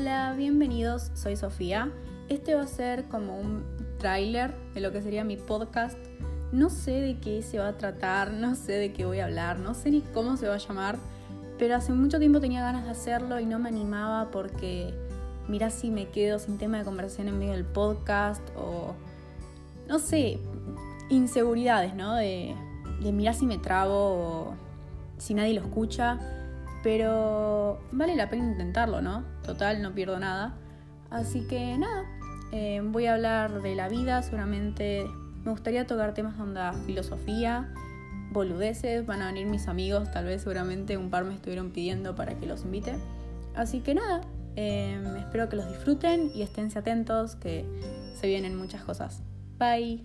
Hola, bienvenidos, soy Sofía. Este va a ser como un tráiler de lo que sería mi podcast. No sé de qué se va a tratar, no sé de qué voy a hablar, no sé ni cómo se va a llamar, pero hace mucho tiempo tenía ganas de hacerlo y no me animaba porque mira si me quedo sin tema de conversación en medio del podcast o no sé, inseguridades, ¿no? De, de si me trago o si nadie lo escucha. Pero vale la pena intentarlo, ¿no? Total, no pierdo nada. Así que nada, eh, voy a hablar de la vida, seguramente me gustaría tocar temas donde filosofía, boludeces, van a venir mis amigos, tal vez seguramente un par me estuvieron pidiendo para que los invite. Así que nada, eh, espero que los disfruten y esténse atentos, que se vienen muchas cosas. Bye.